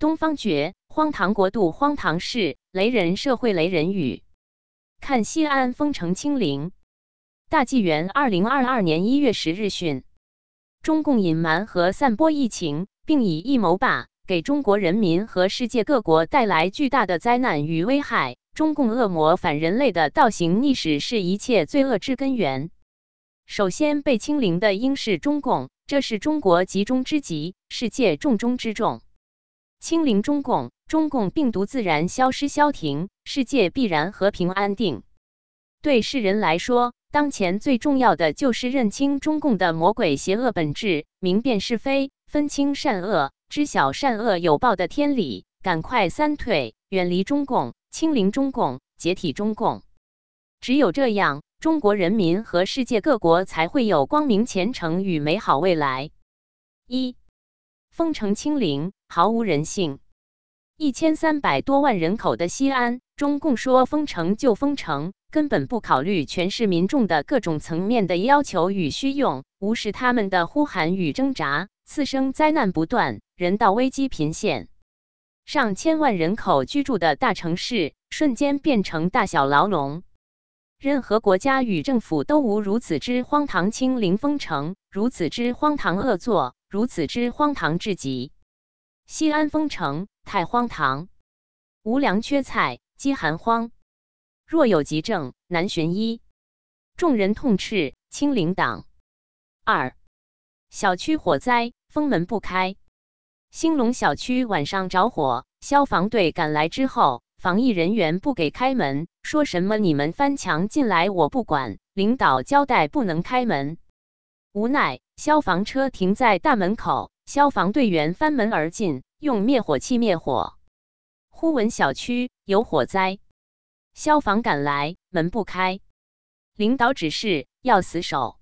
东方觉，荒唐国度，荒唐事，雷人社会，雷人语。看西安封城清零。大纪元二零二二年一月十日讯，中共隐瞒和散播疫情，并以一谋霸，给中国人民和世界各国带来巨大的灾难与危害。中共恶魔反人类的倒行逆施是一切罪恶之根源。首先被清零的应是中共，这是中国集中之极，世界重中之重。清零中共，中共病毒自然消失消停，世界必然和平安定。对世人来说，当前最重要的就是认清中共的魔鬼邪恶本质，明辨是非，分清善恶，知晓善恶有报的天理，赶快三退，远离中共，清零中共，解体中共。只有这样，中国人民和世界各国才会有光明前程与美好未来。一。封城清零毫无人性，一千三百多万人口的西安，中共说封城就封城，根本不考虑全市民众的各种层面的要求与需用，无视他们的呼喊与挣扎，次生灾难不断，人道危机频现。上千万人口居住的大城市，瞬间变成大小牢笼。任何国家与政府都无如此之荒唐清零封城，如此之荒唐恶作。如此之荒唐至极，西安封城太荒唐，无粮缺菜，饥寒荒，若有急症难寻医，众人痛斥清零党。二。小区火灾，封门不开，兴隆小区晚上着火，消防队赶来之后，防疫人员不给开门，说什么你们翻墙进来我不管，领导交代不能开门。无奈，消防车停在大门口，消防队员翻门而进，用灭火器灭火。忽闻小区有火灾，消防赶来，门不开。领导指示要死守，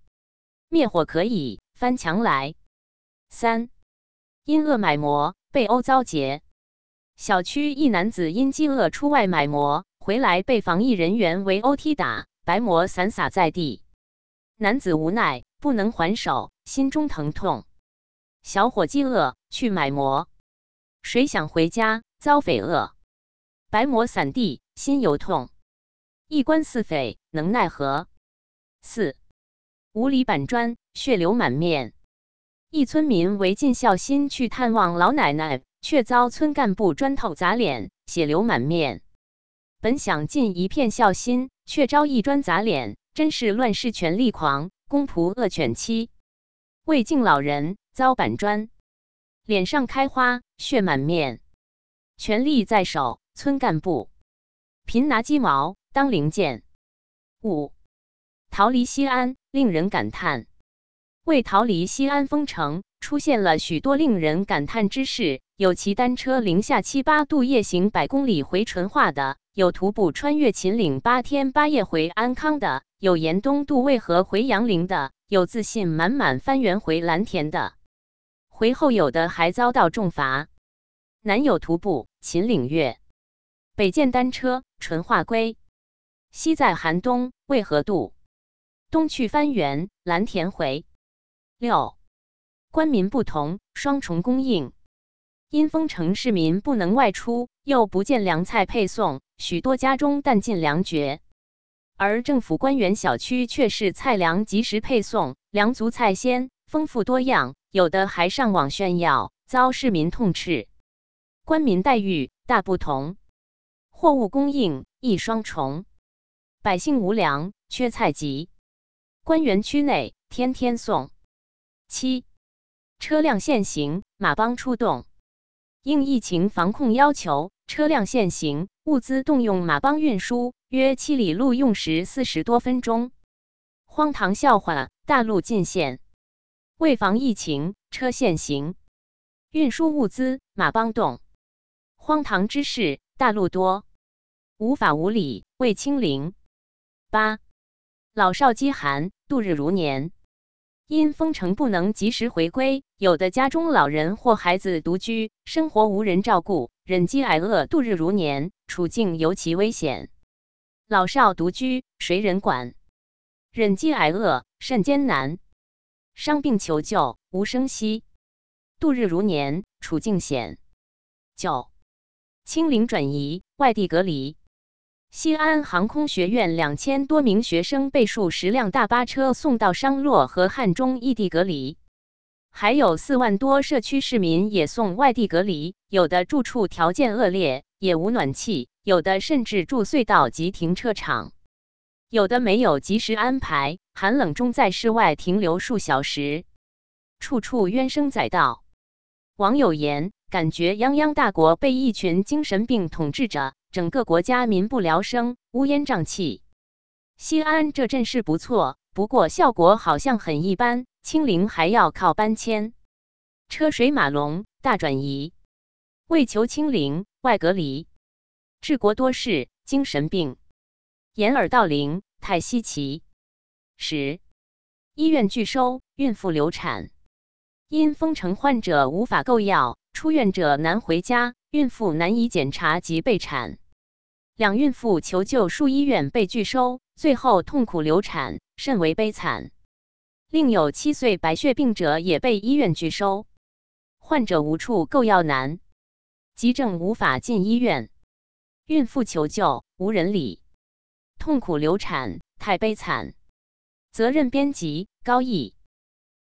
灭火可以，翻墙来。三因饿买馍被殴遭劫，小区一男子因饥饿出外买馍，回来被防疫人员围殴踢打，白馍散洒在地。男子无奈。不能还手，心中疼痛。小伙饥饿去买馍，谁想回家遭匪饿，白馍散地，心犹痛。一官四匪能奈何？四五里板砖血流满面。一村民为尽孝心去探望老奶奶，却遭村干部砖头砸脸，血流满面。本想尽一片孝心，却遭一砖砸脸，真是乱世权力狂。公仆恶犬妻，未敬老人遭板砖，脸上开花血满面，权力在手，村干部贫拿鸡毛当零件。五逃离西安，令人感叹。为逃离西安封城，出现了许多令人感叹之事。有骑单车零下七八度夜行百公里回淳化的，有徒步穿越秦岭八天八夜回安康的。有沿东渡渭河回杨凌的，有自信满满翻原回蓝田的，回后有的还遭到重罚。南有徒步秦岭越，北见单车淳化归，西在寒冬渭河渡，东去翻原蓝田回。六官民不同，双重供应，因封城市民不能外出，又不见粮菜配送，许多家中弹尽粮绝。而政府官员小区却是菜粮及时配送，粮足菜鲜，丰富多样，有的还上网炫耀，遭市民痛斥。官民待遇大不同，货物供应一双重，百姓无粮，缺菜急。官员区内天天送。七车辆限行，马帮出动，应疫情防控要求，车辆限行，物资动用马帮运输。约七里路用时四十多分钟，荒唐笑话！大陆禁限，为防疫情，车限行，运输物资，马帮动。荒唐之事，大陆多，无法无理，为清零。八老少饥寒，度日如年，因封城不能及时回归，有的家中老人或孩子独居，生活无人照顾，忍饥挨饿，度日如年，处境尤其危险。老少独居，谁人管？忍饥挨饿甚艰难，伤病求救无声息，度日如年，处境险。九、清零转移，外地隔离。西安航空学院两千多名学生被数十辆大巴车送到商洛和汉中异地隔离，还有四万多社区市民也送外地隔离，有的住处条件恶劣，也无暖气，有的甚至住隧道及停车场，有的没有及时安排，寒冷中在室外停留数小时，处处怨声载道。网友言：“感觉泱泱大国被一群精神病统治着。”整个国家民不聊生，乌烟瘴气。西安这阵势不错，不过效果好像很一般。清零还要靠搬迁，车水马龙，大转移。为求清零，外隔离。治国多事精神病，掩耳盗铃太稀奇。十，医院拒收孕妇流产，因封城患者无法购药，出院者难回家。孕妇难以检查及备产，两孕妇求救数医院被拒收，最后痛苦流产，甚为悲惨。另有七岁白血病者也被医院拒收，患者无处购药难，急症无法进医院，孕妇求救无人理，痛苦流产太悲惨。责任编辑高毅。